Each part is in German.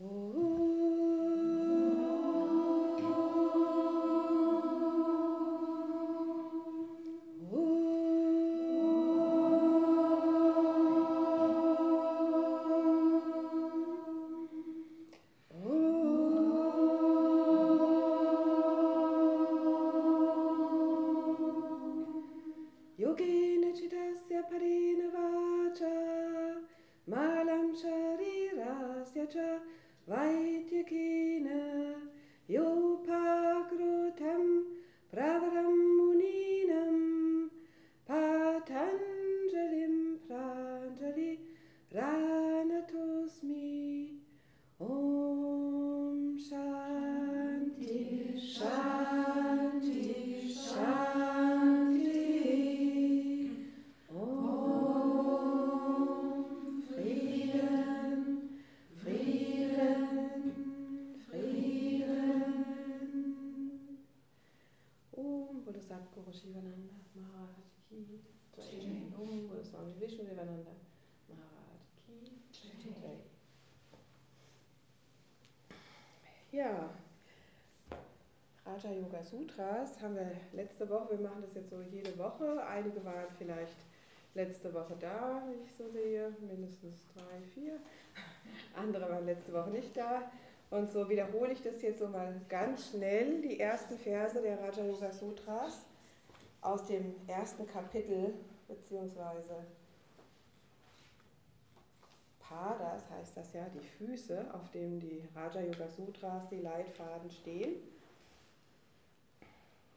Ja, Sutras haben wir letzte Woche, wir machen das jetzt so jede Woche. Einige waren vielleicht letzte Woche da, wie ich so sehe, mindestens drei, vier. Andere waren letzte Woche nicht da. Und so wiederhole ich das jetzt so mal ganz schnell, die ersten Verse der Raja Yoga Sutras aus dem ersten Kapitel, beziehungsweise Padas heißt das ja, die Füße, auf denen die Raja Yoga Sutras, die Leitfaden stehen.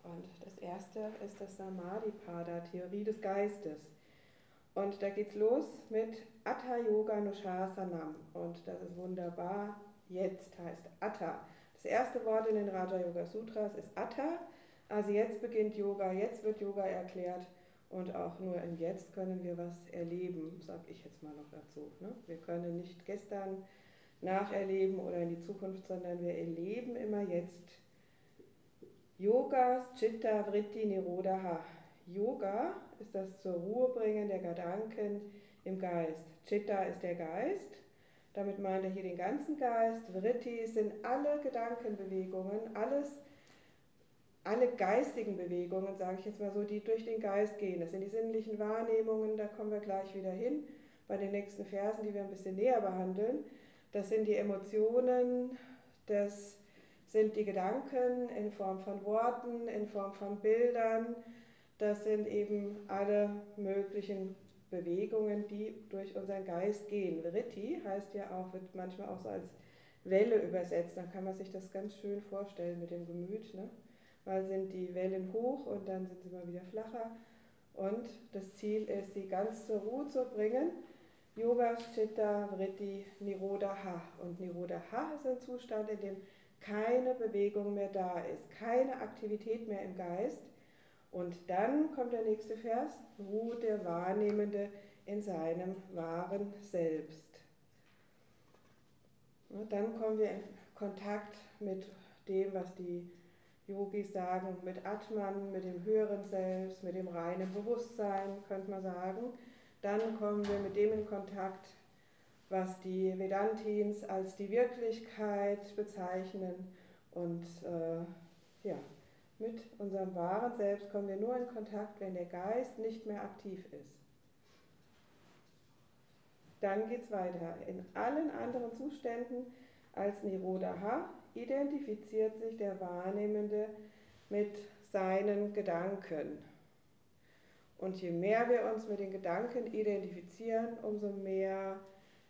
Und das erste ist das Samadhi Pada, Theorie des Geistes. Und da geht's los mit Atta Yoga Nushasanam. Und das ist wunderbar. Jetzt heißt Atta. Das erste Wort in den Raja Yoga Sutras ist Atta. Also jetzt beginnt Yoga, jetzt wird Yoga erklärt. Und auch nur im Jetzt können wir was erleben, sage ich jetzt mal noch dazu. Ne? Wir können nicht gestern nacherleben oder in die Zukunft, sondern wir erleben immer jetzt. Yoga, Chitta, Vritti, Nirodha. Yoga ist das zur Ruhe bringen der Gedanken im Geist. Chitta ist der Geist. Damit meint er hier den ganzen Geist. Vritti sind alle Gedankenbewegungen, alles alle geistigen Bewegungen, sage ich jetzt mal so, die durch den Geist gehen. Das sind die sinnlichen Wahrnehmungen, da kommen wir gleich wieder hin bei den nächsten Versen, die wir ein bisschen näher behandeln. Das sind die Emotionen, das sind die Gedanken in Form von Worten, in Form von Bildern. Das sind eben alle möglichen Bewegungen, die durch unseren Geist gehen. Vritti heißt ja auch, wird manchmal auch so als Welle übersetzt. Dann kann man sich das ganz schön vorstellen mit dem Gemüt. Ne? Mal sind die Wellen hoch und dann sind sie mal wieder flacher. Und das Ziel ist, sie ganz zur Ruhe zu bringen. Yoga, Chitta, Vritti, Nirodha. Und Nirodha ist ein Zustand, in dem keine Bewegung mehr da ist, keine Aktivität mehr im Geist. Und dann kommt der nächste Vers, ruht der Wahrnehmende in seinem wahren Selbst. Und dann kommen wir in Kontakt mit dem, was die Yogis sagen, mit Atman, mit dem höheren Selbst, mit dem reinen Bewusstsein, könnte man sagen. Dann kommen wir mit dem in Kontakt, was die Vedantins als die Wirklichkeit bezeichnen. Und äh, ja, mit unserem wahren Selbst kommen wir nur in Kontakt, wenn der Geist nicht mehr aktiv ist. Dann geht es weiter. In allen anderen Zuständen als Nirodha identifiziert sich der Wahrnehmende mit seinen Gedanken. Und je mehr wir uns mit den Gedanken identifizieren, umso mehr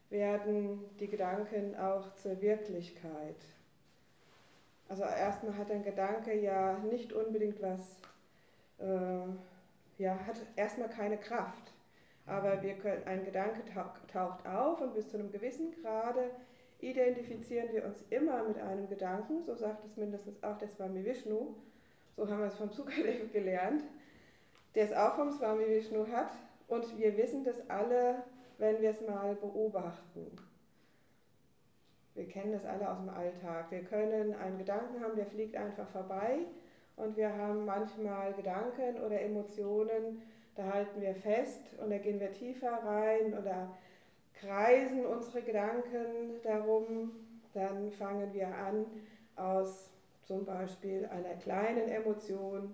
werden die Gedanken auch zur Wirklichkeit. Also erstmal hat ein Gedanke ja nicht unbedingt was, äh, ja, hat erstmal keine Kraft. Aber können, ein Gedanke taucht auf und bis zu einem gewissen Grade identifizieren wir uns immer mit einem Gedanken, so sagt es mindestens auch der Swami Vishnu, so haben wir es vom Sukadev gelernt, der es auch vom Swami Vishnu hat und wir wissen das alle, wenn wir es mal beobachten. Wir kennen das alle aus dem Alltag. Wir können einen Gedanken haben, der fliegt einfach vorbei und wir haben manchmal Gedanken oder Emotionen, da halten wir fest und da gehen wir tiefer rein oder kreisen unsere Gedanken darum, dann fangen wir an, aus zum Beispiel einer kleinen Emotion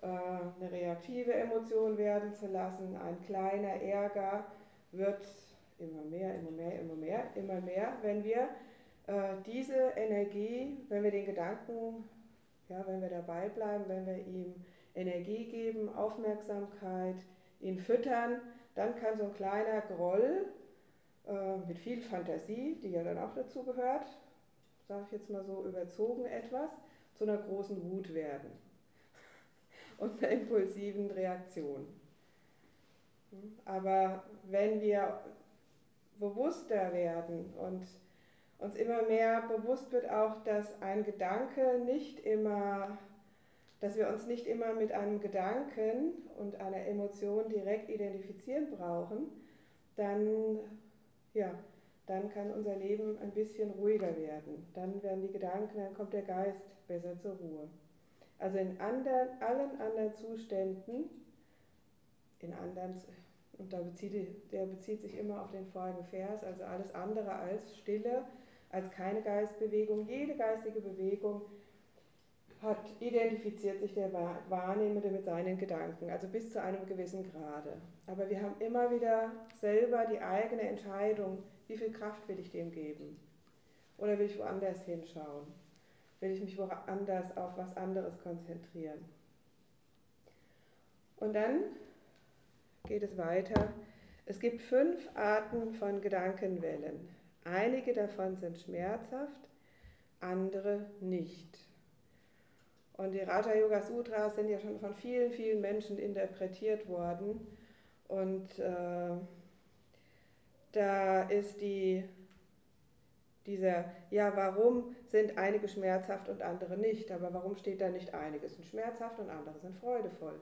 äh, eine reaktive Emotion werden zu lassen. Ein kleiner Ärger wird immer mehr, immer mehr, immer mehr, immer mehr, wenn wir äh, diese Energie, wenn wir den Gedanken, ja, wenn wir dabei bleiben, wenn wir ihm Energie geben, Aufmerksamkeit, ihn füttern, dann kann so ein kleiner Groll äh, mit viel Fantasie, die ja dann auch dazu gehört, sage ich jetzt mal so überzogen etwas, zu einer großen Wut werden und einer impulsiven Reaktion. Aber wenn wir bewusster werden und uns immer mehr bewusst wird auch, dass ein Gedanke nicht immer, dass wir uns nicht immer mit einem Gedanken und einer Emotion direkt identifizieren brauchen, dann, ja, dann kann unser Leben ein bisschen ruhiger werden. Dann werden die Gedanken, dann kommt der Geist besser zur Ruhe. Also in anderen, allen anderen Zuständen, in anderen und da bezieht, der bezieht sich immer auf den vorigen Vers, also alles andere als Stille, als keine Geistbewegung. Jede geistige Bewegung hat, identifiziert sich der Wahrnehmende mit seinen Gedanken, also bis zu einem gewissen Grade. Aber wir haben immer wieder selber die eigene Entscheidung, wie viel Kraft will ich dem geben? Oder will ich woanders hinschauen? Will ich mich woanders auf was anderes konzentrieren? Und dann geht es weiter. Es gibt fünf Arten von Gedankenwellen. Einige davon sind schmerzhaft, andere nicht. Und die Raja Yoga Sutras sind ja schon von vielen, vielen Menschen interpretiert worden. Und äh, da ist die, dieser, ja, warum sind einige schmerzhaft und andere nicht? Aber warum steht da nicht einige sind schmerzhaft und andere sind freudevoll?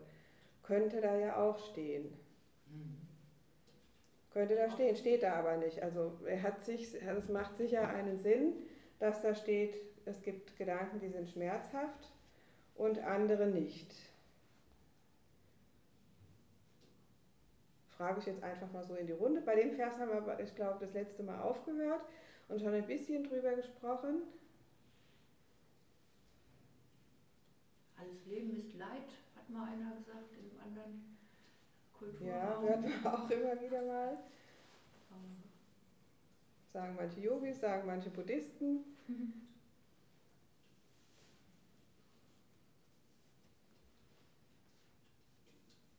Könnte da ja auch stehen. Könnte da stehen, steht da aber nicht. Also er hat sich, es macht sicher einen Sinn, dass da steht, es gibt Gedanken, die sind schmerzhaft und andere nicht. Frage ich jetzt einfach mal so in die Runde. Bei dem Vers haben wir ich glaube, das letzte Mal aufgehört und schon ein bisschen drüber gesprochen. Alles Leben ist Leid, hat mal einer gesagt, im anderen. Ja, hört man auch immer wieder mal. Sagen manche Yogis, sagen manche Buddhisten.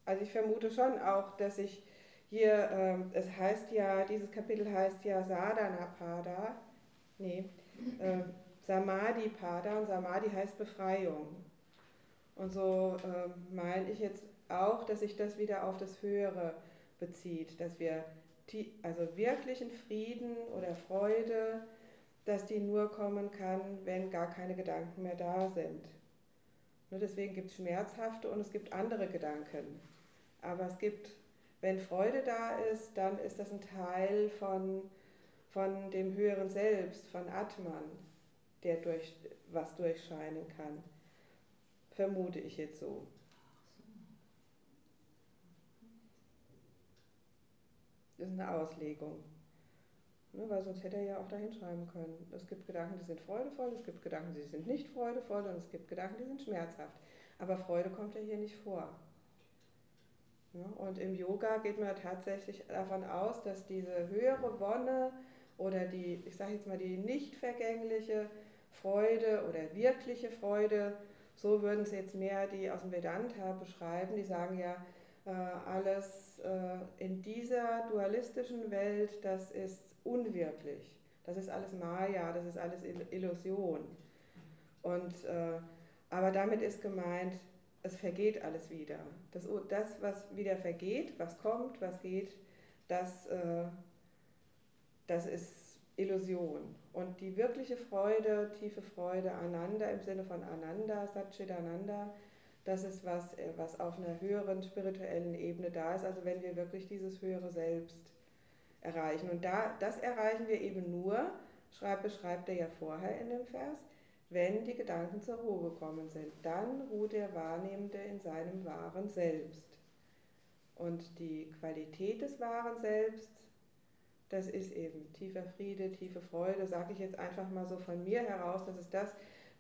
Also ich vermute schon auch, dass ich hier, ähm, es heißt ja, dieses Kapitel heißt ja Sadhana Pada, nee, äh, Samadhi Pada und Samadhi heißt Befreiung. Und so äh, meine ich jetzt auch, dass sich das wieder auf das Höhere bezieht, dass wir also wirklichen Frieden oder Freude, dass die nur kommen kann, wenn gar keine Gedanken mehr da sind. Nur deswegen gibt es schmerzhafte und es gibt andere Gedanken. Aber es gibt, wenn Freude da ist, dann ist das ein Teil von, von dem höheren Selbst, von Atman, der durch was durchscheinen kann. Vermute ich jetzt so. Ist eine Auslegung. Ne, weil sonst hätte er ja auch da hinschreiben können. Es gibt Gedanken, die sind freudevoll, es gibt Gedanken, die sind nicht freudevoll und es gibt Gedanken, die sind schmerzhaft. Aber Freude kommt ja hier nicht vor. Ja, und im Yoga geht man tatsächlich davon aus, dass diese höhere Wonne oder die, ich sage jetzt mal, die nicht vergängliche Freude oder wirkliche Freude, so würden es jetzt mehr die aus dem Vedanta beschreiben, die sagen ja, äh, alles äh, in dieser dualistischen Welt, das ist unwirklich. Das ist alles Maya, das ist alles Illusion. Und, äh, aber damit ist gemeint, es vergeht alles wieder. Das, das, was wieder vergeht, was kommt, was geht, das, das ist Illusion. Und die wirkliche Freude, tiefe Freude, Ananda im Sinne von Ananda, Satchitananda, das ist was, äh, was auf einer höheren spirituellen Ebene da ist, also wenn wir wirklich dieses höhere Selbst erreichen. Und da, das erreichen wir eben nur, schreibt, beschreibt er ja vorher in dem Vers, wenn die Gedanken zur Ruhe gekommen sind. Dann ruht der Wahrnehmende in seinem wahren Selbst. Und die Qualität des wahren Selbst das ist eben tiefer Friede, tiefe Freude, sage ich jetzt einfach mal so von mir heraus, das ist das,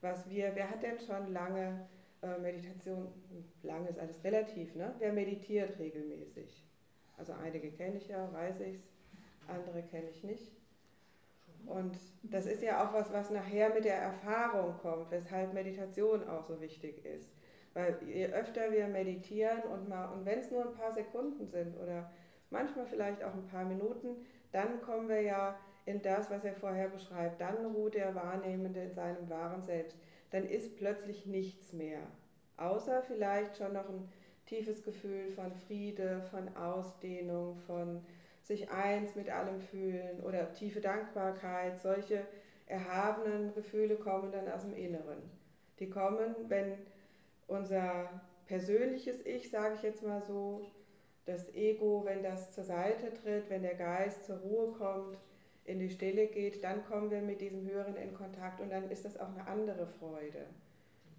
was wir, wer hat denn schon lange Meditation, lange ist alles relativ, ne? wer meditiert regelmäßig? Also einige kenne ich ja, weiß ich es, andere kenne ich nicht. Und das ist ja auch was, was nachher mit der Erfahrung kommt, weshalb Meditation auch so wichtig ist. Weil je öfter wir meditieren und, und wenn es nur ein paar Sekunden sind oder manchmal vielleicht auch ein paar Minuten, dann kommen wir ja in das, was er vorher beschreibt. Dann ruht der Wahrnehmende in seinem wahren Selbst. Dann ist plötzlich nichts mehr. Außer vielleicht schon noch ein tiefes Gefühl von Friede, von Ausdehnung, von sich eins mit allem fühlen oder tiefe Dankbarkeit. Solche erhabenen Gefühle kommen dann aus dem Inneren. Die kommen, wenn unser persönliches Ich, sage ich jetzt mal so, das Ego, wenn das zur Seite tritt, wenn der Geist zur Ruhe kommt, in die Stille geht, dann kommen wir mit diesem Höheren in Kontakt und dann ist das auch eine andere Freude.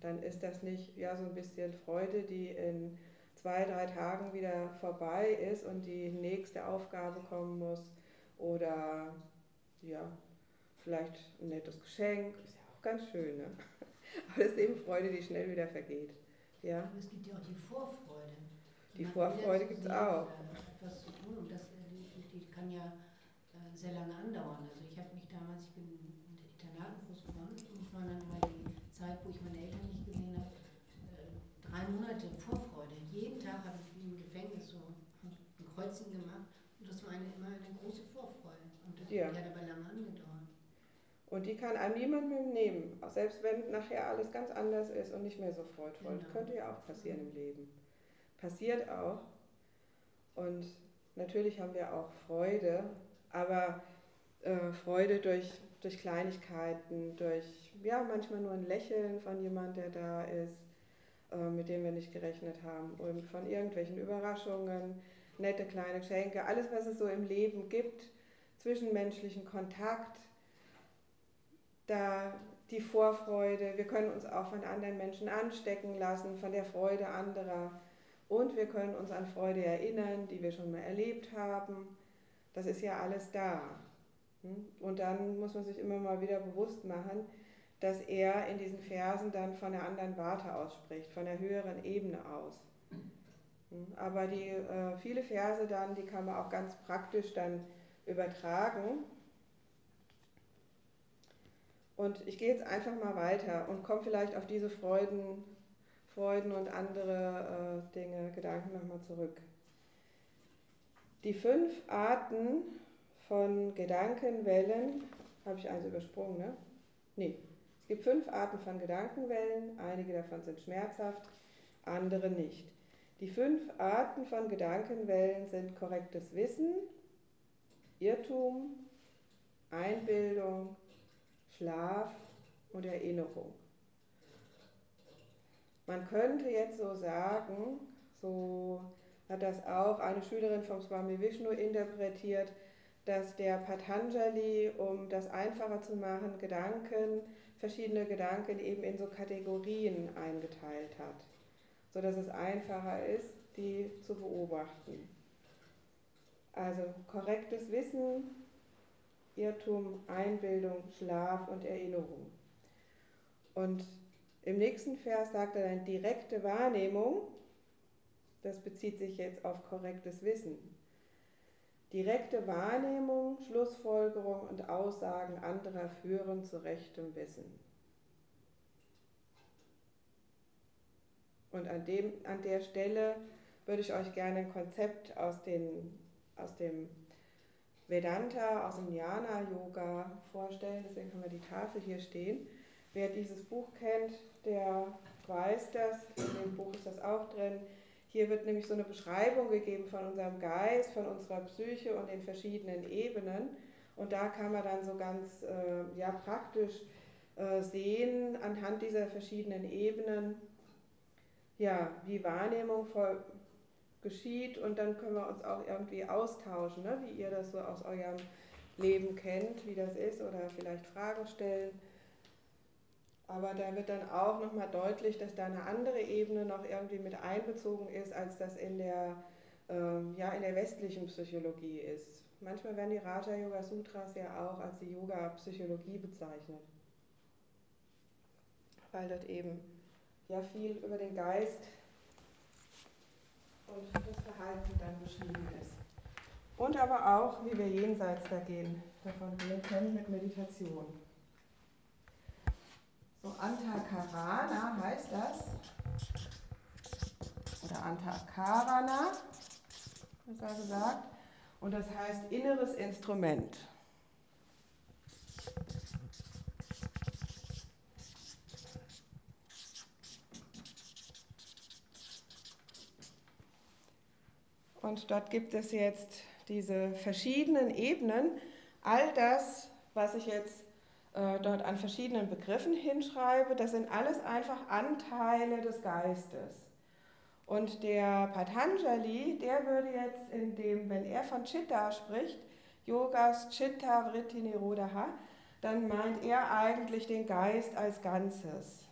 Dann ist das nicht ja so ein bisschen Freude, die in zwei, drei Tagen wieder vorbei ist und die nächste Aufgabe kommen muss oder ja, vielleicht ein nettes Geschenk, ist ja auch ganz schön. Ne? Aber es ist eben Freude, die schnell wieder vergeht. Ja? Aber es gibt ja auch die Vorfreude. Die Vorfreude gibt es auch. Etwas zu tun und das, die, die kann ja äh, sehr lange andauern. Also ich habe mich damals, ich bin in der Internatenfuß geworden und es war dann immer die Zeit, wo ich meine Eltern nicht gesehen habe, äh, drei Monate Vorfreude. Jeden Tag habe ich wie im Gefängnis so ein Kreuzchen gemacht und das war eine, immer eine große Vorfreude. Und das ja. hat aber lange angedauert. Und die kann einem niemand mehr nehmen, auch selbst wenn nachher alles ganz anders ist und nicht mehr so freudvoll. Genau. Das könnte ja auch passieren im Leben passiert auch. Und natürlich haben wir auch Freude, aber äh, Freude durch, durch Kleinigkeiten, durch ja, manchmal nur ein Lächeln von jemand, der da ist, äh, mit dem wir nicht gerechnet haben, und von irgendwelchen Überraschungen, nette kleine Geschenke, alles, was es so im Leben gibt, zwischenmenschlichen Kontakt, da die Vorfreude, wir können uns auch von anderen Menschen anstecken lassen, von der Freude anderer. Und wir können uns an Freude erinnern, die wir schon mal erlebt haben. Das ist ja alles da. Hm? Und dann muss man sich immer mal wieder bewusst machen, dass er in diesen Versen dann von der anderen Warte ausspricht, von der höheren Ebene aus. Hm? Aber die äh, viele Verse dann, die kann man auch ganz praktisch dann übertragen. Und ich gehe jetzt einfach mal weiter und komme vielleicht auf diese Freuden Freuden und andere äh, Dinge, Gedanken nochmal zurück. Die fünf Arten von Gedankenwellen, habe ich eins übersprungen, ne? Nee. Es gibt fünf Arten von Gedankenwellen, einige davon sind schmerzhaft, andere nicht. Die fünf Arten von Gedankenwellen sind korrektes Wissen, Irrtum, Einbildung, Schlaf und Erinnerung. Man könnte jetzt so sagen, so hat das auch eine Schülerin vom Swami Vishnu interpretiert, dass der Patanjali, um das einfacher zu machen, Gedanken, verschiedene Gedanken eben in so Kategorien eingeteilt hat, sodass es einfacher ist, die zu beobachten. Also korrektes Wissen, Irrtum, Einbildung, Schlaf und Erinnerung. Und im nächsten Vers sagt er dann direkte Wahrnehmung, das bezieht sich jetzt auf korrektes Wissen. Direkte Wahrnehmung, Schlussfolgerung und Aussagen anderer führen zu rechtem Wissen. Und an, dem, an der Stelle würde ich euch gerne ein Konzept aus, den, aus dem Vedanta, aus dem Jnana-Yoga vorstellen. Deswegen haben wir die Tafel hier stehen. Wer dieses Buch kennt, der weiß das, in dem Buch ist das auch drin. Hier wird nämlich so eine Beschreibung gegeben von unserem Geist, von unserer Psyche und den verschiedenen Ebenen. Und da kann man dann so ganz äh, ja, praktisch äh, sehen, anhand dieser verschiedenen Ebenen, ja, wie Wahrnehmung voll geschieht. Und dann können wir uns auch irgendwie austauschen, ne? wie ihr das so aus eurem Leben kennt, wie das ist, oder vielleicht Fragen stellen. Aber da wird dann auch nochmal deutlich, dass da eine andere Ebene noch irgendwie mit einbezogen ist, als das in der, ähm, ja, in der westlichen Psychologie ist. manchmal werden die Raja Yoga Sutras ja auch als die Yoga-Psychologie bezeichnet, weil dort eben ja viel über den Geist und das Verhalten dann beschrieben ist. Und aber auch, wie wir jenseits da gehen, davon gehen können mit Meditation. So Antakarana heißt das. Oder Antakarana, ist er gesagt. Und das heißt inneres Instrument. Und dort gibt es jetzt diese verschiedenen Ebenen. All das, was ich jetzt dort an verschiedenen Begriffen hinschreibe, das sind alles einfach Anteile des Geistes. Und der Patanjali, der würde jetzt in dem, wenn er von Chitta spricht, Yogas Chitta Vritti Nirodha, dann meint er eigentlich den Geist als Ganzes.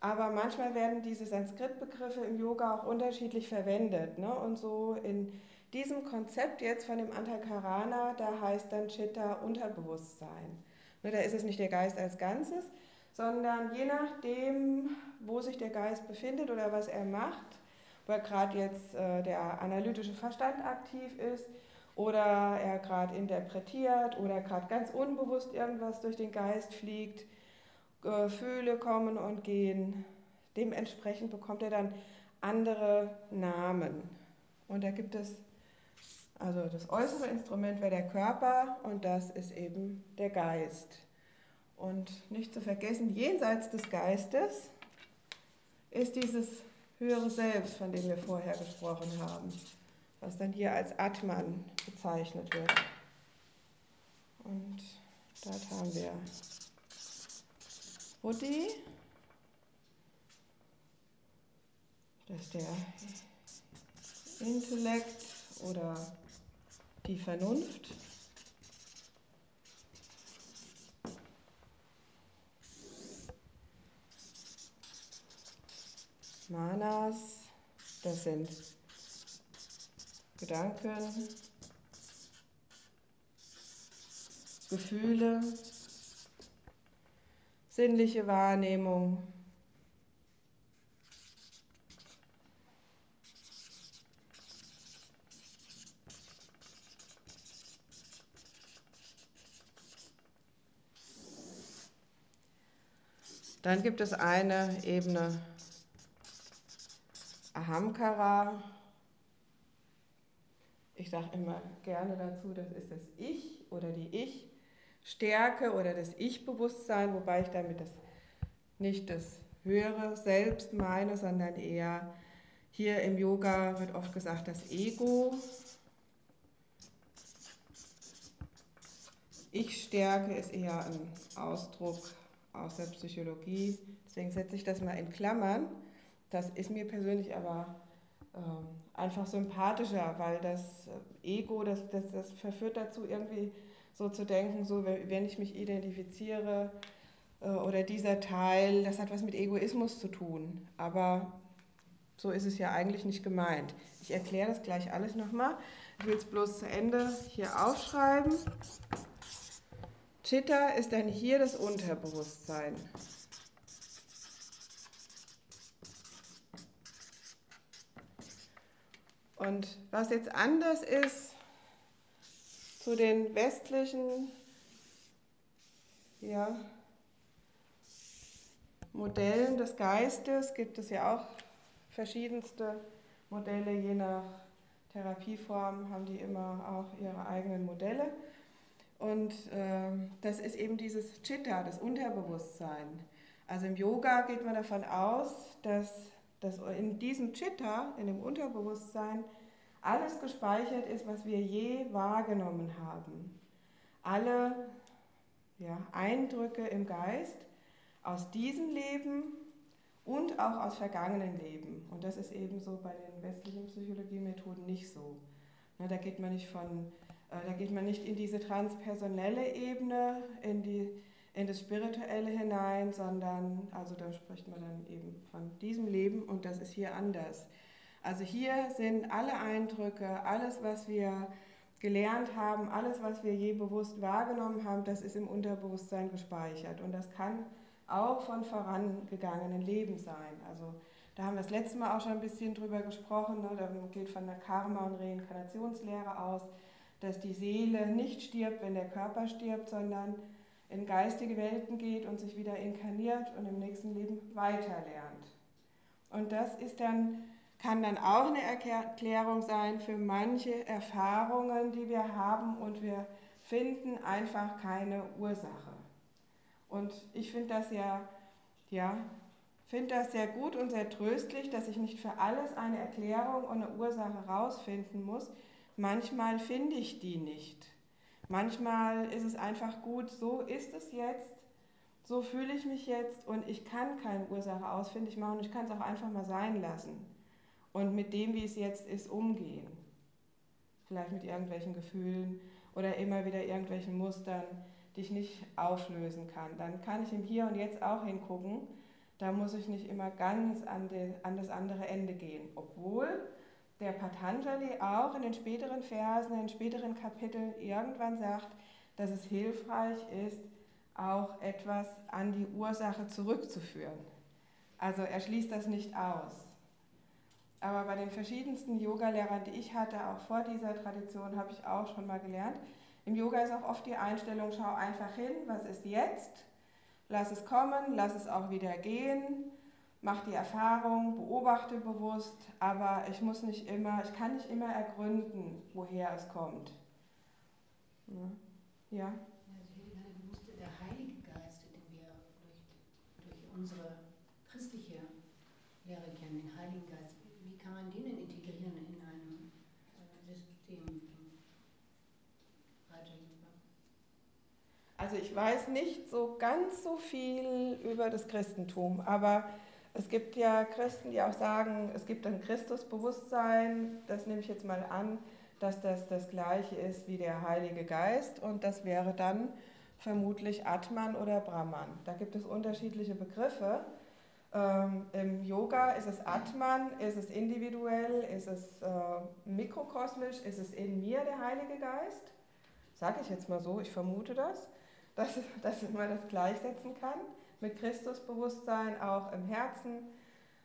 Aber manchmal werden diese Sanskrit-Begriffe im Yoga auch unterschiedlich verwendet. Ne? Und so in diesem Konzept jetzt von dem Antakarana, da heißt dann Chitta Unterbewusstsein. Ne? Da ist es nicht der Geist als Ganzes, sondern je nachdem, wo sich der Geist befindet oder was er macht, weil gerade jetzt äh, der analytische Verstand aktiv ist oder er gerade interpretiert oder gerade ganz unbewusst irgendwas durch den Geist fliegt, Gefühle kommen und gehen. Dementsprechend bekommt er dann andere Namen. Und da gibt es, also das äußere Instrument wäre der Körper und das ist eben der Geist. Und nicht zu vergessen, jenseits des Geistes ist dieses höhere Selbst, von dem wir vorher gesprochen haben, was dann hier als Atman bezeichnet wird. Und dort haben wir Buddhi, das ist der Intellekt oder die Vernunft. Manas, das sind Gedanken, Gefühle, sinnliche Wahrnehmung. Dann gibt es eine Ebene Ahamkara. Ich sage immer gerne dazu, das ist das Ich oder die Ich-Stärke oder das Ich-Bewusstsein, wobei ich damit das nicht das höhere Selbst meine, sondern eher hier im Yoga wird oft gesagt das Ego. Ich-Stärke ist eher ein Ausdruck aus der Psychologie. Deswegen setze ich das mal in Klammern. Das ist mir persönlich aber ähm, einfach sympathischer, weil das Ego, das, das, das verführt dazu, irgendwie so zu denken, so wenn ich mich identifiziere äh, oder dieser Teil, das hat was mit Egoismus zu tun. Aber so ist es ja eigentlich nicht gemeint. Ich erkläre das gleich alles nochmal. Ich will es bloß zu Ende hier aufschreiben. Chitta ist dann hier das Unterbewusstsein. Und was jetzt anders ist zu den westlichen ja, Modellen des Geistes, gibt es ja auch verschiedenste Modelle, je nach Therapieform haben die immer auch ihre eigenen Modelle. Und äh, das ist eben dieses Chitta, das Unterbewusstsein. Also im Yoga geht man davon aus, dass dass in diesem Chitta, in dem Unterbewusstsein, alles gespeichert ist, was wir je wahrgenommen haben. Alle ja, Eindrücke im Geist aus diesem Leben und auch aus vergangenen Leben. Und das ist eben so bei den westlichen Psychologiemethoden nicht so. Ne, da geht man nicht von, da geht man nicht in diese transpersonelle Ebene, in die in das Spirituelle hinein, sondern, also da spricht man dann eben von diesem Leben und das ist hier anders. Also hier sind alle Eindrücke, alles, was wir gelernt haben, alles, was wir je bewusst wahrgenommen haben, das ist im Unterbewusstsein gespeichert. Und das kann auch von vorangegangenen Leben sein. Also da haben wir das letzte Mal auch schon ein bisschen drüber gesprochen. Ne? Da geht von der Karma- und Reinkarnationslehre aus, dass die Seele nicht stirbt, wenn der Körper stirbt, sondern in geistige Welten geht und sich wieder inkarniert und im nächsten Leben weiterlernt. Und das ist dann, kann dann auch eine Erklärung sein für manche Erfahrungen, die wir haben und wir finden einfach keine Ursache. Und ich finde das ja, ja finde das sehr gut und sehr tröstlich, dass ich nicht für alles eine Erklärung und eine Ursache rausfinden muss. Manchmal finde ich die nicht. Manchmal ist es einfach gut, so ist es jetzt, so fühle ich mich jetzt und ich kann keine Ursache ausfindig machen und ich kann es auch einfach mal sein lassen und mit dem, wie es jetzt ist, umgehen. Vielleicht mit irgendwelchen Gefühlen oder immer wieder irgendwelchen Mustern, die ich nicht auflösen kann. Dann kann ich im Hier und Jetzt auch hingucken da muss ich nicht immer ganz an, den, an das andere Ende gehen. Obwohl der Patanjali auch in den späteren Versen, in den späteren Kapiteln irgendwann sagt, dass es hilfreich ist, auch etwas an die Ursache zurückzuführen. Also er schließt das nicht aus. Aber bei den verschiedensten Yoga-Lehrern, die ich hatte, auch vor dieser Tradition, habe ich auch schon mal gelernt. Im Yoga ist auch oft die Einstellung, schau einfach hin, was ist jetzt Lass es kommen, lass es auch wieder gehen, mach die Erfahrung, beobachte bewusst, aber ich muss nicht immer, ich kann nicht immer ergründen, woher es kommt. Ja? Also ich gewusst, der Heilige Geist, den wir durch, durch unsere christliche Lehre kennen, den Heiligen Geist, wie kann man den denn integrieren in einem System? Also ich weiß nicht so ganz so viel über das Christentum, aber es gibt ja Christen, die auch sagen, es gibt ein Christusbewusstsein, das nehme ich jetzt mal an, dass das das gleiche ist wie der Heilige Geist und das wäre dann vermutlich Atman oder Brahman. Da gibt es unterschiedliche Begriffe. Ähm, Im Yoga ist es Atman, ist es individuell, ist es äh, mikrokosmisch, ist es in mir der Heilige Geist? Sage ich jetzt mal so, ich vermute das dass, dass man das gleichsetzen kann mit Christusbewusstsein auch im Herzen,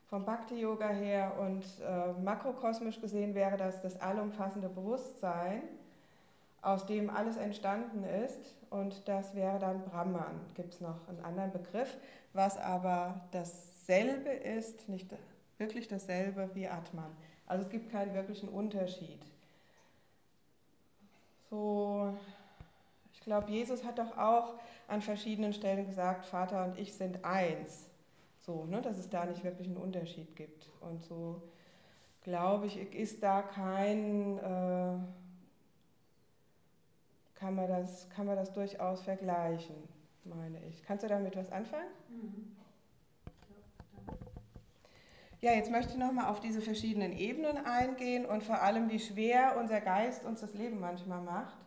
vom Bhakti-Yoga her und äh, makrokosmisch gesehen wäre das das allumfassende Bewusstsein, aus dem alles entstanden ist und das wäre dann Brahman. Gibt es noch einen anderen Begriff, was aber dasselbe ist, nicht wirklich dasselbe wie Atman. Also es gibt keinen wirklichen Unterschied. So glaube, Jesus hat doch auch an verschiedenen Stellen gesagt, Vater und ich sind eins. So, ne, dass es da nicht wirklich einen Unterschied gibt. Und so, glaube ich, ist da kein, äh, kann, man das, kann man das durchaus vergleichen, meine ich. Kannst du damit was anfangen? Mhm. Ja, jetzt möchte ich nochmal auf diese verschiedenen Ebenen eingehen und vor allem, wie schwer unser Geist uns das Leben manchmal macht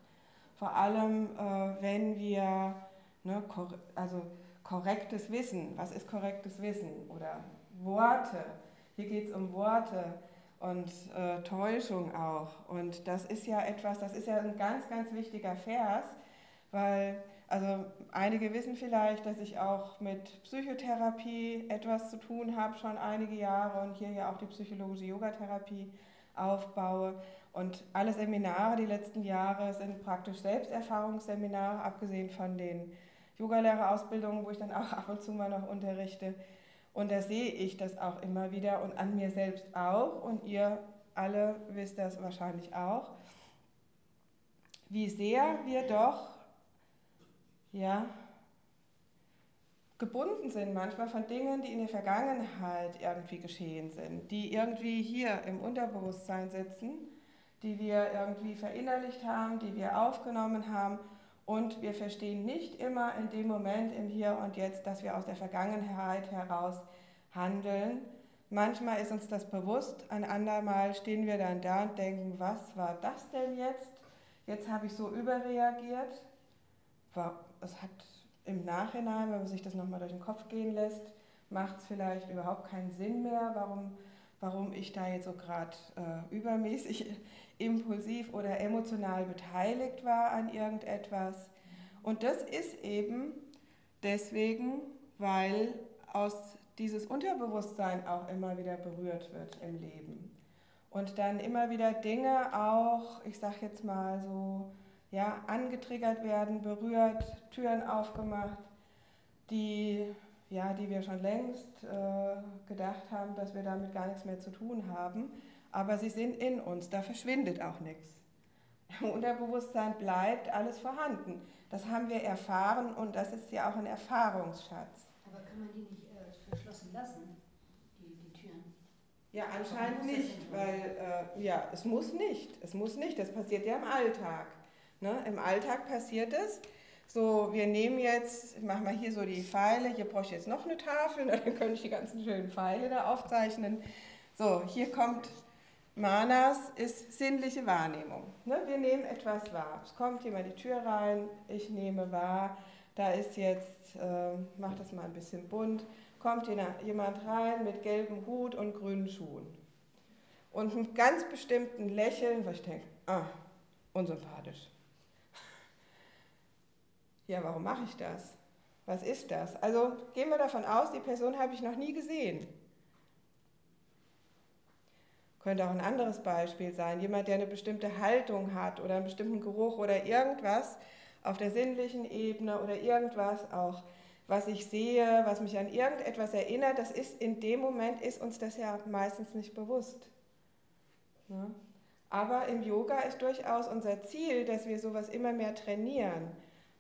vor allem äh, wenn wir ne, kor also korrektes Wissen, was ist korrektes Wissen oder Worte, hier geht es um Worte und äh, Täuschung auch. Und das ist ja etwas, das ist ja ein ganz, ganz wichtiger Vers, weil, also einige wissen vielleicht, dass ich auch mit Psychotherapie etwas zu tun habe, schon einige Jahre und hier ja auch die psychologische Yogatherapie aufbaue. Und alle Seminare die letzten Jahre sind praktisch Selbsterfahrungsseminare, abgesehen von den Yogalehrerausbildungen, wo ich dann auch ab und zu mal noch unterrichte. Und da sehe ich das auch immer wieder und an mir selbst auch. Und ihr alle wisst das wahrscheinlich auch, wie sehr wir doch, ja, gebunden sind manchmal von Dingen, die in der Vergangenheit irgendwie geschehen sind, die irgendwie hier im Unterbewusstsein sitzen die wir irgendwie verinnerlicht haben, die wir aufgenommen haben. Und wir verstehen nicht immer in dem Moment, im Hier und Jetzt, dass wir aus der Vergangenheit heraus handeln. Manchmal ist uns das bewusst, ein andermal stehen wir dann da und denken, was war das denn jetzt? Jetzt habe ich so überreagiert. Es hat im Nachhinein, wenn man sich das nochmal durch den Kopf gehen lässt, macht es vielleicht überhaupt keinen Sinn mehr. Warum warum ich da jetzt so gerade äh, übermäßig impulsiv oder emotional beteiligt war an irgendetwas. Und das ist eben deswegen, weil aus dieses Unterbewusstsein auch immer wieder berührt wird im Leben. Und dann immer wieder Dinge auch, ich sag jetzt mal so, ja, angetriggert werden, berührt, Türen aufgemacht, die, ja, die wir schon längst äh, gedacht haben, dass wir damit gar nichts mehr zu tun haben. Aber sie sind in uns, da verschwindet auch nichts. Im Unterbewusstsein bleibt alles vorhanden. Das haben wir erfahren und das ist ja auch ein Erfahrungsschatz. Aber kann man die nicht äh, verschlossen lassen, die, die Türen? Ja, anscheinend nicht, weil äh, ja, es muss nicht. Es muss nicht. Das passiert ja im Alltag. Ne? Im Alltag passiert es. So, wir nehmen jetzt, ich mache mal hier so die Pfeile, hier brauche ich jetzt noch eine Tafel, dann könnte ich die ganzen schönen Pfeile da aufzeichnen. So, hier kommt Manas, ist sinnliche Wahrnehmung. Ne? Wir nehmen etwas wahr. Es kommt jemand die Tür rein, ich nehme wahr, da ist jetzt, äh, mach das mal ein bisschen bunt, kommt jemand rein mit gelbem Hut und grünen Schuhen. Und einem ganz bestimmten Lächeln, wo ich denke, ah, unsympathisch. Ja, warum mache ich das? Was ist das? Also gehen wir davon aus, die Person habe ich noch nie gesehen. Könnte auch ein anderes Beispiel sein. Jemand, der eine bestimmte Haltung hat oder einen bestimmten Geruch oder irgendwas auf der sinnlichen Ebene oder irgendwas auch, was ich sehe, was mich an irgendetwas erinnert, das ist in dem Moment, ist uns das ja meistens nicht bewusst. Ja? Aber im Yoga ist durchaus unser Ziel, dass wir sowas immer mehr trainieren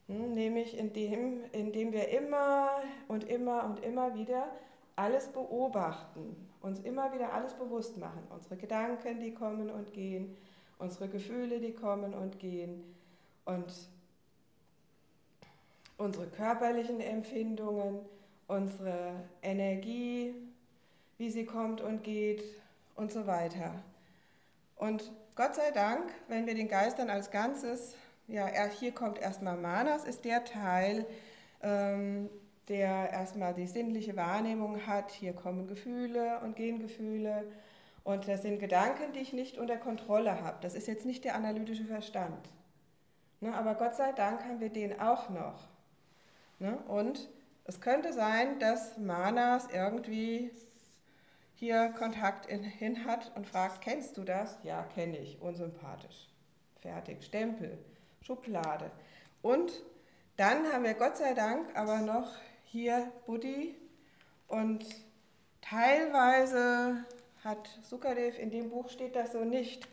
hm, nämlich indem, indem wir immer und immer und immer wieder alles beobachten, uns immer wieder alles bewusst machen. Unsere Gedanken, die kommen und gehen, unsere Gefühle, die kommen und gehen und unsere körperlichen Empfindungen, unsere Energie, wie sie kommt und geht und so weiter. Und Gott sei Dank, wenn wir den Geist dann als Ganzes ja, hier kommt erstmal Manas, ist der Teil, ähm, der erstmal die sinnliche Wahrnehmung hat. Hier kommen Gefühle und gehen Gefühle. Und das sind Gedanken, die ich nicht unter Kontrolle habe. Das ist jetzt nicht der analytische Verstand. Ne, aber Gott sei Dank haben wir den auch noch. Ne, und es könnte sein, dass Manas irgendwie hier Kontakt in, hin hat und fragt, kennst du das? Ja, kenne ich, unsympathisch. Fertig, Stempel. Schublade. Und dann haben wir Gott sei Dank aber noch hier Buddhi und teilweise hat Sukadev, in dem Buch steht das so nicht,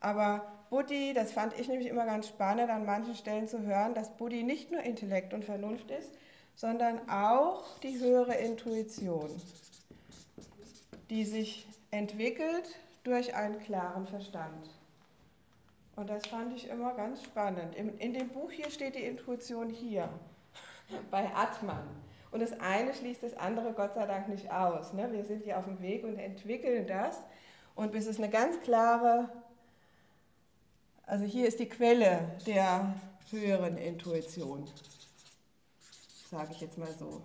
aber Buddhi, das fand ich nämlich immer ganz spannend an manchen Stellen zu hören, dass Buddhi nicht nur Intellekt und Vernunft ist, sondern auch die höhere Intuition, die sich entwickelt durch einen klaren Verstand. Und das fand ich immer ganz spannend. In, in dem Buch hier steht die Intuition hier, bei Atman. Und das eine schließt das andere Gott sei Dank nicht aus. Ne? Wir sind hier auf dem Weg und entwickeln das. Und bis es eine ganz klare, also hier ist die Quelle der höheren Intuition, sage ich jetzt mal so.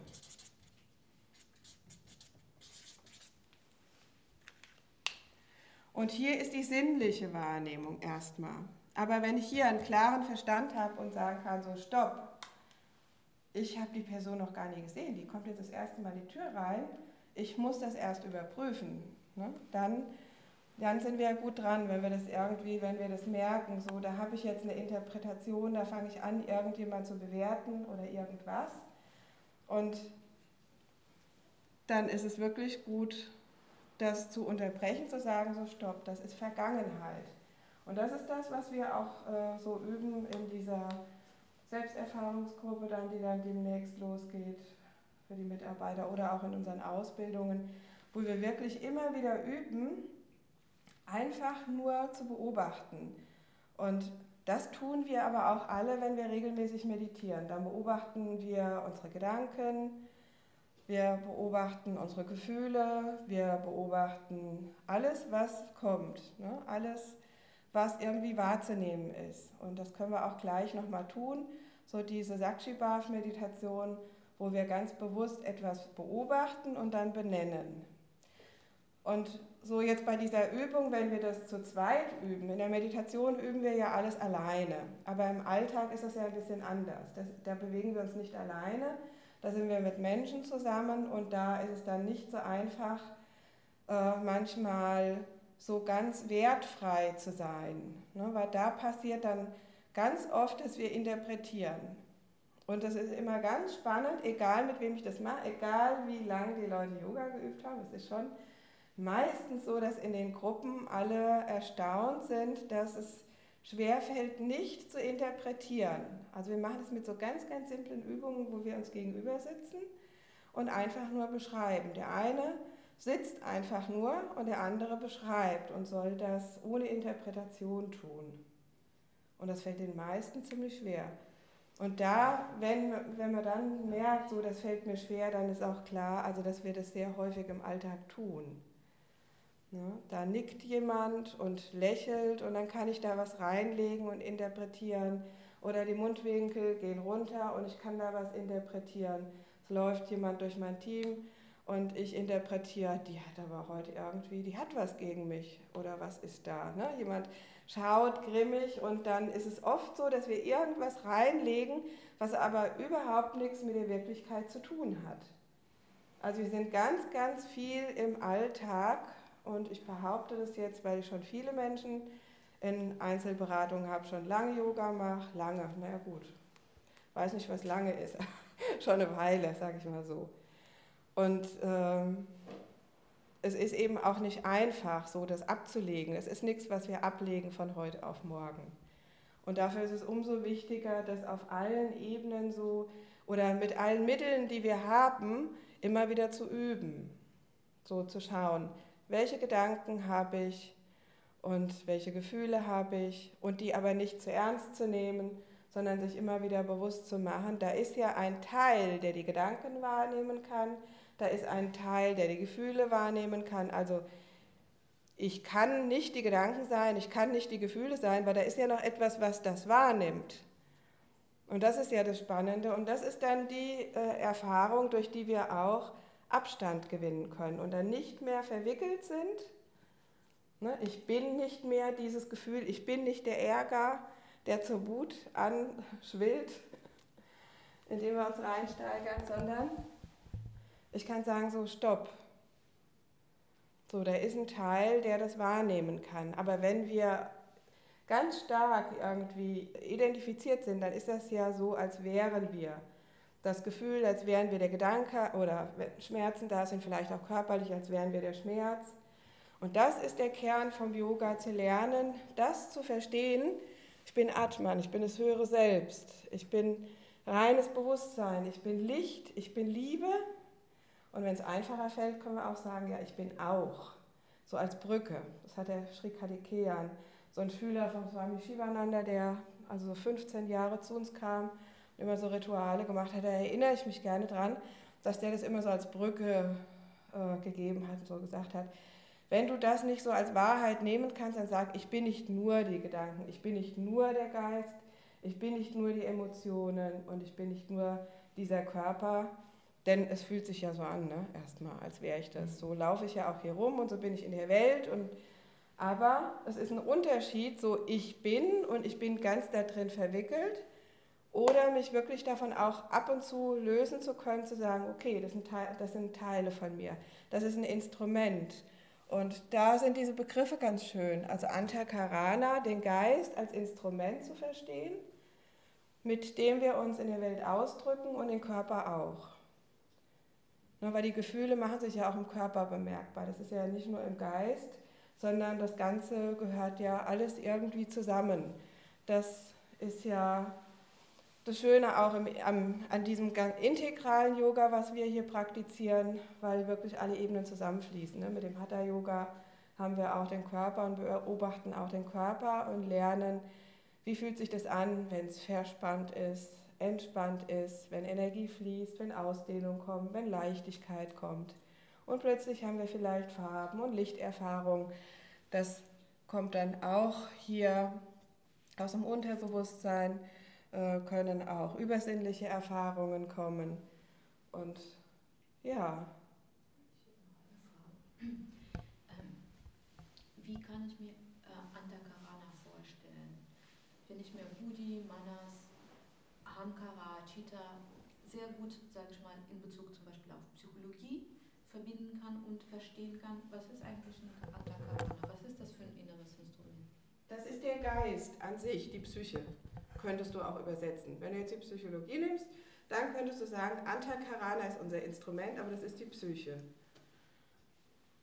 Und hier ist die sinnliche Wahrnehmung erstmal. Aber wenn ich hier einen klaren Verstand habe und sagen kann, so stopp, ich habe die Person noch gar nie gesehen, die kommt jetzt das erste Mal in die Tür rein, ich muss das erst überprüfen, ne? dann, dann sind wir gut dran, wenn wir das irgendwie, wenn wir das merken, so da habe ich jetzt eine Interpretation, da fange ich an, irgendjemand zu bewerten oder irgendwas. Und dann ist es wirklich gut, das zu unterbrechen, zu sagen, so stopp, das ist Vergangenheit. Und das ist das, was wir auch äh, so üben in dieser Selbsterfahrungsgruppe, dann, die dann demnächst losgeht für die Mitarbeiter oder auch in unseren Ausbildungen, wo wir wirklich immer wieder üben, einfach nur zu beobachten. Und das tun wir aber auch alle, wenn wir regelmäßig meditieren. Dann beobachten wir unsere Gedanken, wir beobachten unsere Gefühle, wir beobachten alles, was kommt, ne? alles, was irgendwie wahrzunehmen ist. Und das können wir auch gleich nochmal tun, so diese Sakshi-Bhav-Meditation, wo wir ganz bewusst etwas beobachten und dann benennen. Und so jetzt bei dieser Übung, wenn wir das zu zweit üben, in der Meditation üben wir ja alles alleine, aber im Alltag ist das ja ein bisschen anders. Das, da bewegen wir uns nicht alleine, da sind wir mit Menschen zusammen und da ist es dann nicht so einfach, äh, manchmal so ganz wertfrei zu sein, ne? weil da passiert dann ganz oft, dass wir interpretieren. Und das ist immer ganz spannend, egal mit wem ich das mache, egal wie lange die Leute Yoga geübt haben, es ist schon meistens so, dass in den Gruppen alle erstaunt sind, dass es schwerfällt, nicht zu interpretieren. Also wir machen das mit so ganz, ganz simplen Übungen, wo wir uns gegenüber sitzen und einfach nur beschreiben. Der eine sitzt einfach nur und der andere beschreibt und soll das ohne Interpretation tun. Und das fällt den meisten ziemlich schwer. Und da, wenn, wenn man dann merkt, so das fällt mir schwer, dann ist auch klar, also dass wir das sehr häufig im Alltag tun. Ne? Da nickt jemand und lächelt und dann kann ich da was reinlegen und interpretieren. Oder die Mundwinkel gehen runter und ich kann da was interpretieren. Es läuft jemand durch mein Team und ich interpretiere, die hat aber heute irgendwie, die hat was gegen mich oder was ist da. Ne? Jemand schaut grimmig und dann ist es oft so, dass wir irgendwas reinlegen, was aber überhaupt nichts mit der Wirklichkeit zu tun hat. Also wir sind ganz, ganz viel im Alltag und ich behaupte das jetzt, weil ich schon viele Menschen in Einzelberatungen habe, schon lange Yoga mache, lange, naja gut, weiß nicht, was lange ist, schon eine Weile, sage ich mal so. Und ähm, es ist eben auch nicht einfach, so das abzulegen. Es ist nichts, was wir ablegen von heute auf morgen. Und dafür ist es umso wichtiger, das auf allen Ebenen so oder mit allen Mitteln, die wir haben, immer wieder zu üben. So zu schauen, welche Gedanken habe ich und welche Gefühle habe ich und die aber nicht zu ernst zu nehmen, sondern sich immer wieder bewusst zu machen, da ist ja ein Teil, der die Gedanken wahrnehmen kann, da ist ein Teil, der die Gefühle wahrnehmen kann. Also ich kann nicht die Gedanken sein, ich kann nicht die Gefühle sein, weil da ist ja noch etwas, was das wahrnimmt. Und das ist ja das Spannende und das ist dann die äh, Erfahrung, durch die wir auch Abstand gewinnen können und dann nicht mehr verwickelt sind. Ne, ich bin nicht mehr dieses Gefühl, ich bin nicht der Ärger, der zur Wut anschwillt, indem wir uns reinsteigern, sondern ich kann sagen, so, stopp. So, da ist ein Teil, der das wahrnehmen kann. Aber wenn wir ganz stark irgendwie identifiziert sind, dann ist das ja so, als wären wir das Gefühl, als wären wir der Gedanke oder Schmerzen da sind, vielleicht auch körperlich, als wären wir der Schmerz. Und das ist der Kern vom Yoga, zu lernen, das zu verstehen. Ich bin Atman, ich bin das höhere Selbst, ich bin reines Bewusstsein, ich bin Licht, ich bin Liebe. Und wenn es einfacher fällt, können wir auch sagen, ja, ich bin auch. So als Brücke. Das hat der Sri Kadikeyan, so ein Schüler von Swami Shivananda, der also 15 Jahre zu uns kam immer so Rituale gemacht hat, da erinnere ich mich gerne dran, dass der das immer so als Brücke äh, gegeben hat und so gesagt hat, wenn du das nicht so als Wahrheit nehmen kannst, dann sag, ich bin nicht nur die Gedanken, ich bin nicht nur der Geist, ich bin nicht nur die Emotionen und ich bin nicht nur dieser Körper, denn es fühlt sich ja so an, ne? erstmal, als wäre ich das. So laufe ich ja auch hier rum und so bin ich in der Welt und aber es ist ein Unterschied, so ich bin und ich bin ganz da drin verwickelt oder mich wirklich davon auch ab und zu lösen zu können, zu sagen, okay, das sind, Teile, das sind Teile von mir, das ist ein Instrument. Und da sind diese Begriffe ganz schön. Also Antakarana, den Geist als Instrument zu verstehen, mit dem wir uns in der Welt ausdrücken und den Körper auch. Weil die Gefühle machen sich ja auch im Körper bemerkbar. Das ist ja nicht nur im Geist, sondern das Ganze gehört ja alles irgendwie zusammen. Das ist ja das Schöne auch im, am, an diesem integralen Yoga, was wir hier praktizieren, weil wirklich alle Ebenen zusammenfließen. Ne? Mit dem Hatha-Yoga haben wir auch den Körper und beobachten auch den Körper und lernen, wie fühlt sich das an, wenn es verspannt ist, entspannt ist, wenn Energie fließt, wenn Ausdehnung kommt, wenn Leichtigkeit kommt. Und plötzlich haben wir vielleicht Farben und Lichterfahrung. Das kommt dann auch hier aus dem Unterbewusstsein äh, können auch übersinnliche Erfahrungen kommen. Und ja. Ahamkara, Chitta sehr gut, sage ich mal, in Bezug zum Beispiel auf Psychologie verbinden kann und verstehen kann, was ist eigentlich ein Antakarana, was ist das für ein inneres Instrument? Das ist der Geist an sich, die Psyche, könntest du auch übersetzen. Wenn du jetzt die Psychologie nimmst, dann könntest du sagen, Antakarana ist unser Instrument, aber das ist die Psyche.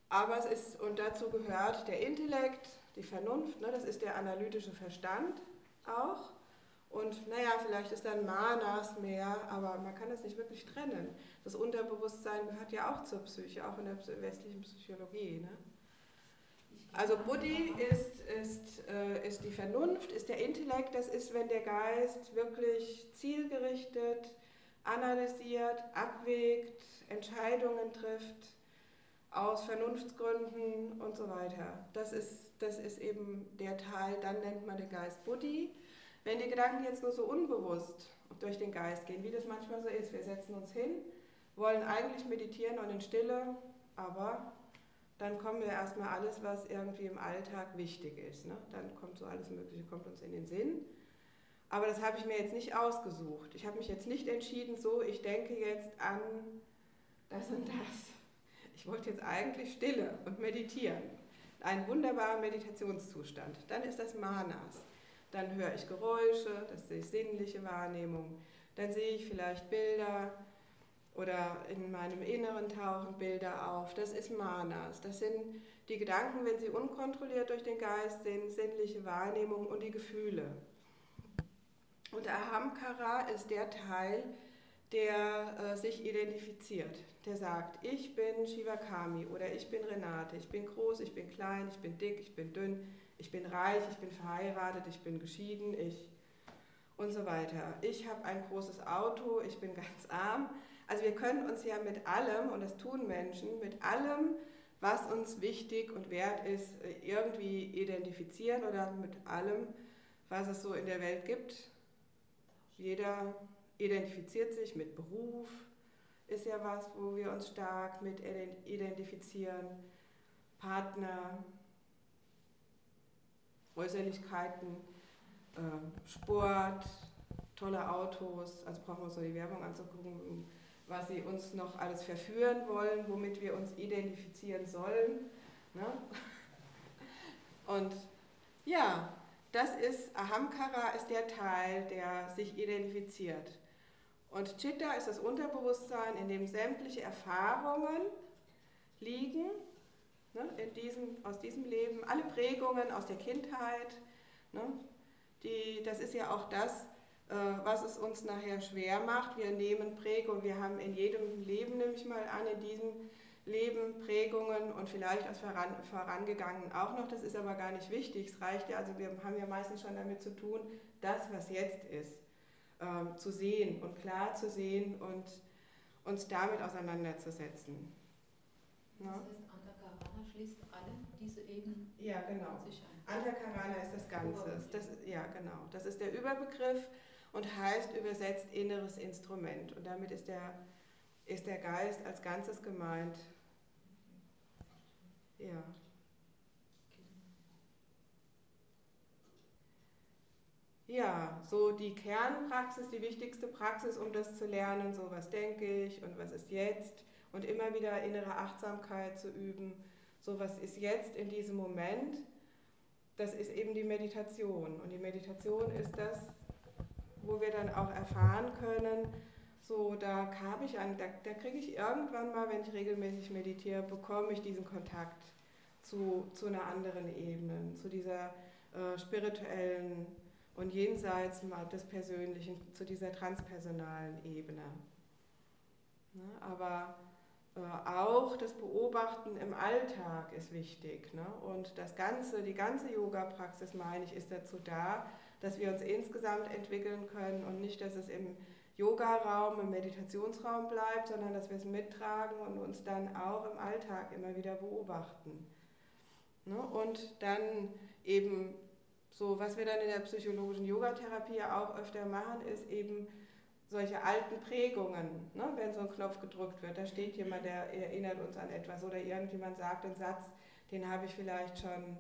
Aber es ist, und dazu gehört der Intellekt, die Vernunft, ne, das ist der analytische Verstand auch. Und naja, vielleicht ist dann Manas mehr, aber man kann das nicht wirklich trennen. Das Unterbewusstsein gehört ja auch zur Psyche, auch in der westlichen Psychologie. Ne? Also Buddhi ist, ist, äh, ist die Vernunft, ist der Intellekt, das ist, wenn der Geist wirklich zielgerichtet, analysiert, abwägt, Entscheidungen trifft, aus Vernunftsgründen und so weiter. Das ist, das ist eben der Teil, dann nennt man den Geist Buddhi. Wenn die Gedanken jetzt nur so unbewusst durch den Geist gehen, wie das manchmal so ist, wir setzen uns hin, wollen eigentlich meditieren und in Stille, aber dann kommen wir erstmal alles, was irgendwie im Alltag wichtig ist. Ne? Dann kommt so alles Mögliche, kommt uns in den Sinn. Aber das habe ich mir jetzt nicht ausgesucht. Ich habe mich jetzt nicht entschieden, so, ich denke jetzt an das und das. Ich wollte jetzt eigentlich Stille und meditieren. Einen wunderbaren Meditationszustand. Dann ist das Manas. Dann höre ich Geräusche, das ist sinnliche Wahrnehmung. Dann sehe ich vielleicht Bilder oder in meinem Inneren tauchen Bilder auf. Das ist Manas. Das sind die Gedanken, wenn sie unkontrolliert durch den Geist sind, sinnliche Wahrnehmung und die Gefühle. Und Ahamkara ist der Teil, der äh, sich identifiziert. Der sagt, ich bin Shivakami oder ich bin Renate, ich bin groß, ich bin klein, ich bin dick, ich bin dünn, ich bin reich, ich bin verheiratet, ich bin geschieden, ich und so weiter. Ich habe ein großes Auto, ich bin ganz arm. Also wir können uns ja mit allem, und das tun Menschen, mit allem, was uns wichtig und wert ist, irgendwie identifizieren oder mit allem, was es so in der Welt gibt. Jeder identifiziert sich mit Beruf, ist ja was, wo wir uns stark mit identifizieren, Partner, Äußerlichkeiten, äh, Sport, tolle Autos, also brauchen wir uns so die Werbung anzugucken, was sie uns noch alles verführen wollen, womit wir uns identifizieren sollen. Ne? Und ja, das ist, Ahamkara ist der Teil, der sich identifiziert. Und Chitta ist das Unterbewusstsein, in dem sämtliche Erfahrungen liegen, Ne, in diesem, aus diesem Leben, alle Prägungen aus der Kindheit, ne, die, das ist ja auch das, äh, was es uns nachher schwer macht. Wir nehmen Prägungen, wir haben in jedem Leben, nehme ich mal an, in diesem Leben Prägungen und vielleicht aus voran, vorangegangenen auch noch. Das ist aber gar nicht wichtig. Es reicht ja, also wir haben ja meistens schon damit zu tun, das, was jetzt ist, äh, zu sehen und klar zu sehen und uns damit auseinanderzusetzen. Schließt alle diese Ebenen ja, genau. Antakarana ist das Ganze. Das, ja, genau. Das ist der Überbegriff und heißt übersetzt inneres Instrument. Und damit ist der, ist der Geist als Ganzes gemeint. Ja. Ja, so die Kernpraxis, die wichtigste Praxis, um das zu lernen, so was denke ich und was ist jetzt und immer wieder innere Achtsamkeit zu üben so was ist jetzt in diesem Moment, das ist eben die Meditation. Und die Meditation ist das, wo wir dann auch erfahren können, so da habe ich an, da, da kriege ich irgendwann mal, wenn ich regelmäßig meditiere, bekomme ich diesen Kontakt zu, zu einer anderen Ebene, zu dieser äh, spirituellen und jenseits des Persönlichen, zu dieser transpersonalen Ebene. Ne? Aber auch das Beobachten im Alltag ist wichtig. Ne? Und das ganze, die ganze Yoga-Praxis, meine ich, ist dazu da, dass wir uns insgesamt entwickeln können und nicht, dass es im Yoga-Raum, im Meditationsraum bleibt, sondern dass wir es mittragen und uns dann auch im Alltag immer wieder beobachten. Ne? Und dann eben so, was wir dann in der psychologischen Yogatherapie auch öfter machen, ist eben solche alten Prägungen, ne? wenn so ein Knopf gedrückt wird, da steht jemand, der erinnert uns an etwas oder irgendjemand sagt einen Satz, den habe ich vielleicht schon,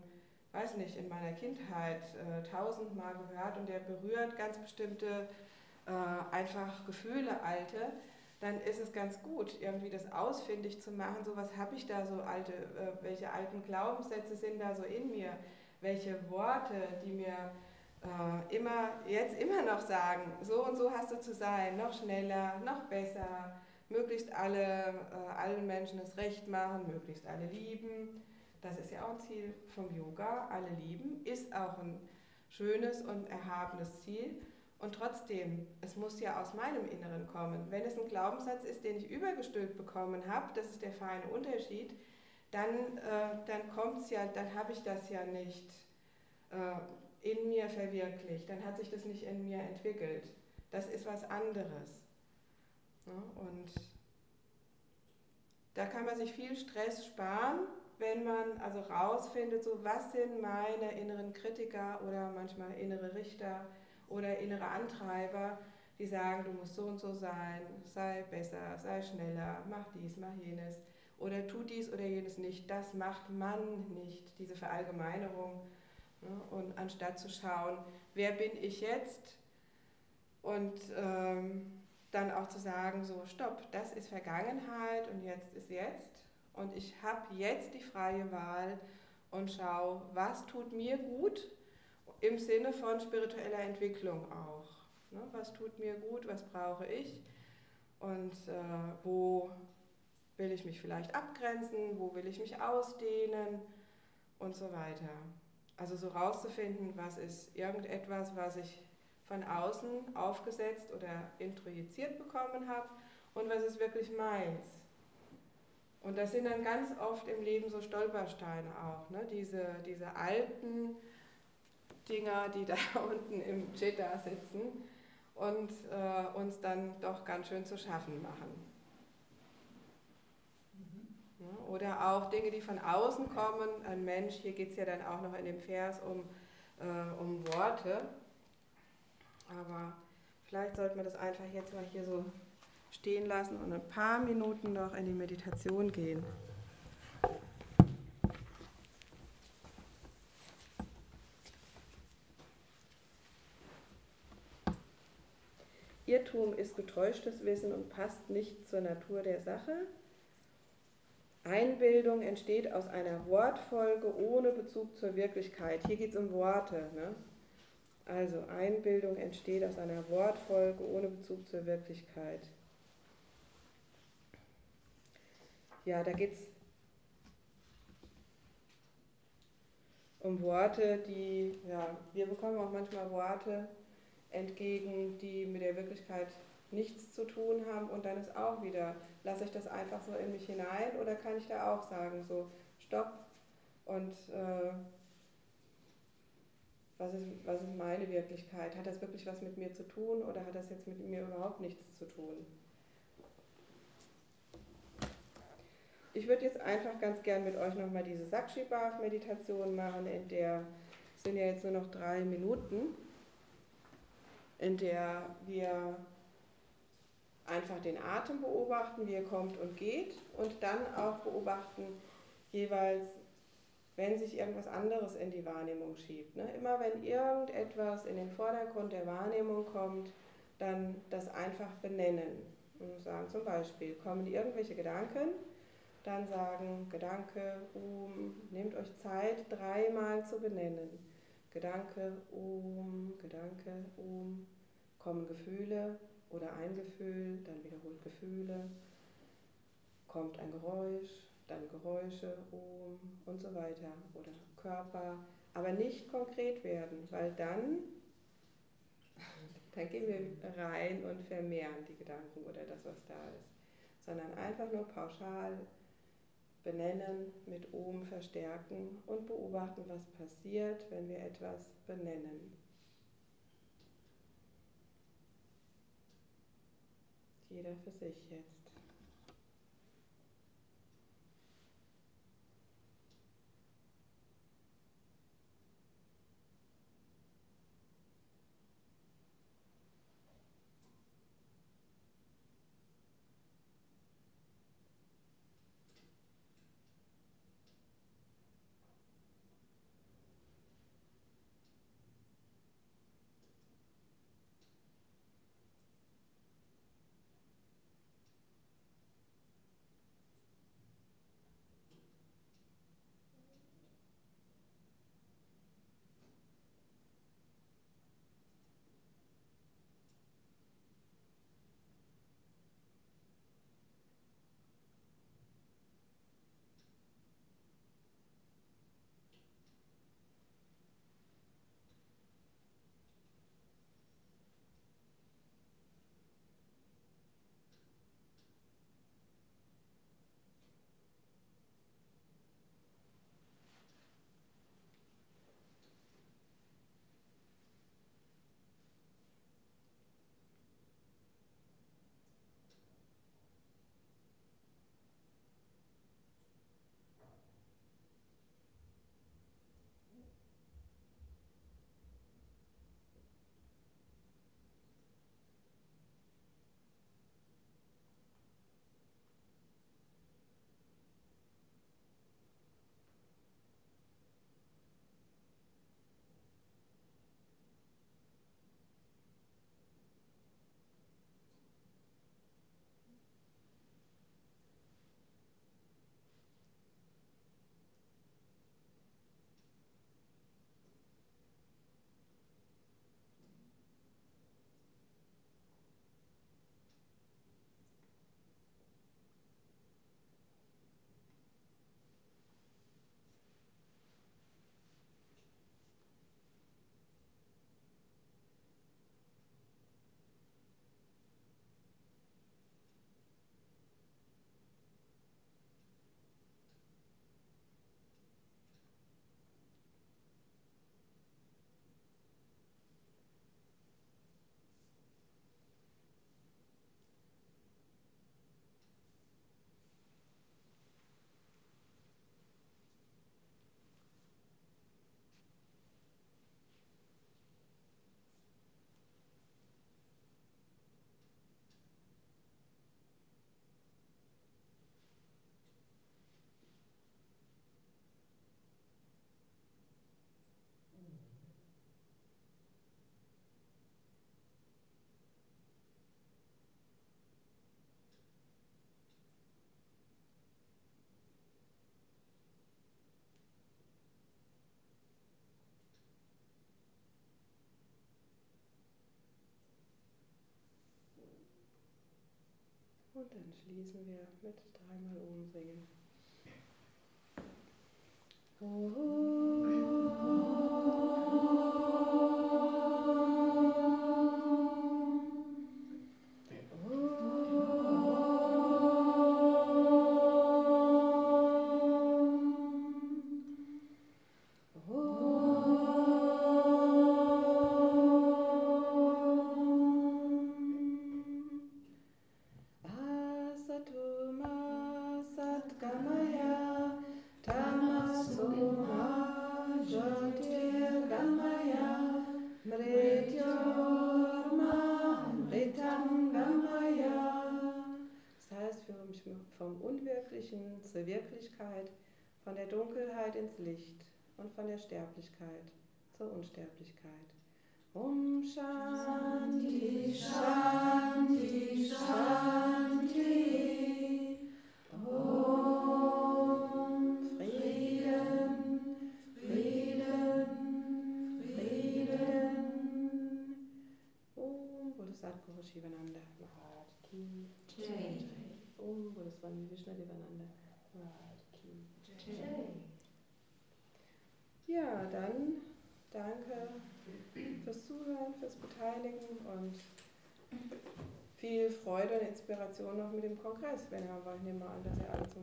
weiß nicht, in meiner Kindheit äh, tausendmal gehört und der berührt ganz bestimmte äh, einfach Gefühle alte, dann ist es ganz gut, irgendwie das ausfindig zu machen. So, was habe ich da so alte, äh, welche alten Glaubenssätze sind da so in mir? Welche Worte, die mir äh, immer, jetzt immer noch sagen, so und so hast du zu sein, noch schneller, noch besser, möglichst alle, äh, allen Menschen das Recht machen, möglichst alle lieben. Das ist ja auch ein Ziel vom Yoga, alle lieben, ist auch ein schönes und erhabenes Ziel. Und trotzdem, es muss ja aus meinem Inneren kommen. Wenn es ein Glaubenssatz ist, den ich übergestülpt bekommen habe, das ist der feine Unterschied, dann, äh, dann kommt es ja, dann habe ich das ja nicht äh, in mir verwirklicht, dann hat sich das nicht in mir entwickelt. Das ist was anderes. Und da kann man sich viel Stress sparen, wenn man also rausfindet, so was sind meine inneren Kritiker oder manchmal innere Richter, oder innere Antreiber, die sagen, du musst so und so sein, sei besser, sei schneller, mach dies, mach jenes oder tu dies oder jenes nicht. Das macht man nicht, diese Verallgemeinerung. Und anstatt zu schauen, wer bin ich jetzt und ähm, dann auch zu sagen, so, stopp, das ist Vergangenheit und jetzt ist jetzt und ich habe jetzt die freie Wahl und schau, was tut mir gut im Sinne von spiritueller Entwicklung auch. Ne? Was tut mir gut, was brauche ich und äh, wo will ich mich vielleicht abgrenzen, wo will ich mich ausdehnen und so weiter. Also so rauszufinden, was ist irgendetwas, was ich von außen aufgesetzt oder introjiziert bekommen habe und was ist wirklich meins. Und das sind dann ganz oft im Leben so Stolpersteine auch, ne? diese, diese alten Dinger, die da unten im Jetta sitzen und äh, uns dann doch ganz schön zu schaffen machen. Oder auch Dinge, die von außen kommen. Ein Mensch, hier geht es ja dann auch noch in dem Vers um, äh, um Worte. Aber vielleicht sollte man das einfach jetzt mal hier so stehen lassen und ein paar Minuten noch in die Meditation gehen. Irrtum ist getäuschtes Wissen und passt nicht zur Natur der Sache. Einbildung entsteht aus einer Wortfolge ohne Bezug zur Wirklichkeit. Hier geht es um Worte. Ne? Also Einbildung entsteht aus einer Wortfolge ohne Bezug zur Wirklichkeit. Ja, da geht es um Worte, die, ja, wir bekommen auch manchmal Worte, entgegen, die mit der Wirklichkeit nichts zu tun haben und dann ist auch wieder, lasse ich das einfach so in mich hinein oder kann ich da auch sagen, so stopp und äh, was, ist, was ist meine Wirklichkeit? Hat das wirklich was mit mir zu tun oder hat das jetzt mit mir überhaupt nichts zu tun? Ich würde jetzt einfach ganz gern mit euch nochmal diese Sakshi Bhav Meditation machen, in der sind ja jetzt nur noch drei Minuten in der wir einfach den Atem beobachten, wie er kommt und geht und dann auch beobachten, jeweils, wenn sich irgendwas anderes in die Wahrnehmung schiebt. Ne? Immer wenn irgendetwas in den Vordergrund der Wahrnehmung kommt, dann das einfach benennen und sagen zum Beispiel, kommen irgendwelche Gedanken, dann sagen Gedanke, um, nehmt euch Zeit, dreimal zu benennen. Gedanke, um, Gedanke, um, kommen Gefühle oder ein Gefühl, dann wiederholt Gefühle, kommt ein Geräusch, dann Geräusche, um und so weiter. Oder Körper, aber nicht konkret werden, weil dann, dann gehen wir rein und vermehren die Gedanken oder das, was da ist, sondern einfach nur pauschal benennen, mit oben verstärken und beobachten, was passiert, wenn wir etwas benennen. Jeder für sich jetzt. Und dann schließen wir mit dreimal umsingen. Oh. oh, oh. Kongress, wenn er war. Ich nehme an, dass er alle zum